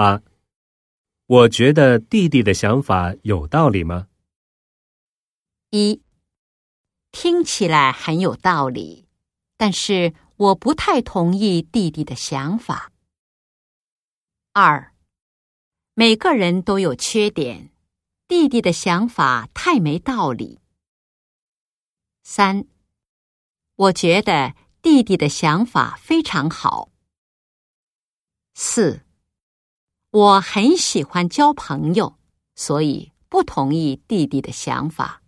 八，我觉得弟弟的想法有道理吗？一，听起来很有道理，但是我不太同意弟弟的想法。二，每个人都有缺点，弟弟的想法太没道理。三，我觉得弟弟的想法非常好。四，我很喜欢交朋友，所以不同意弟弟的想法。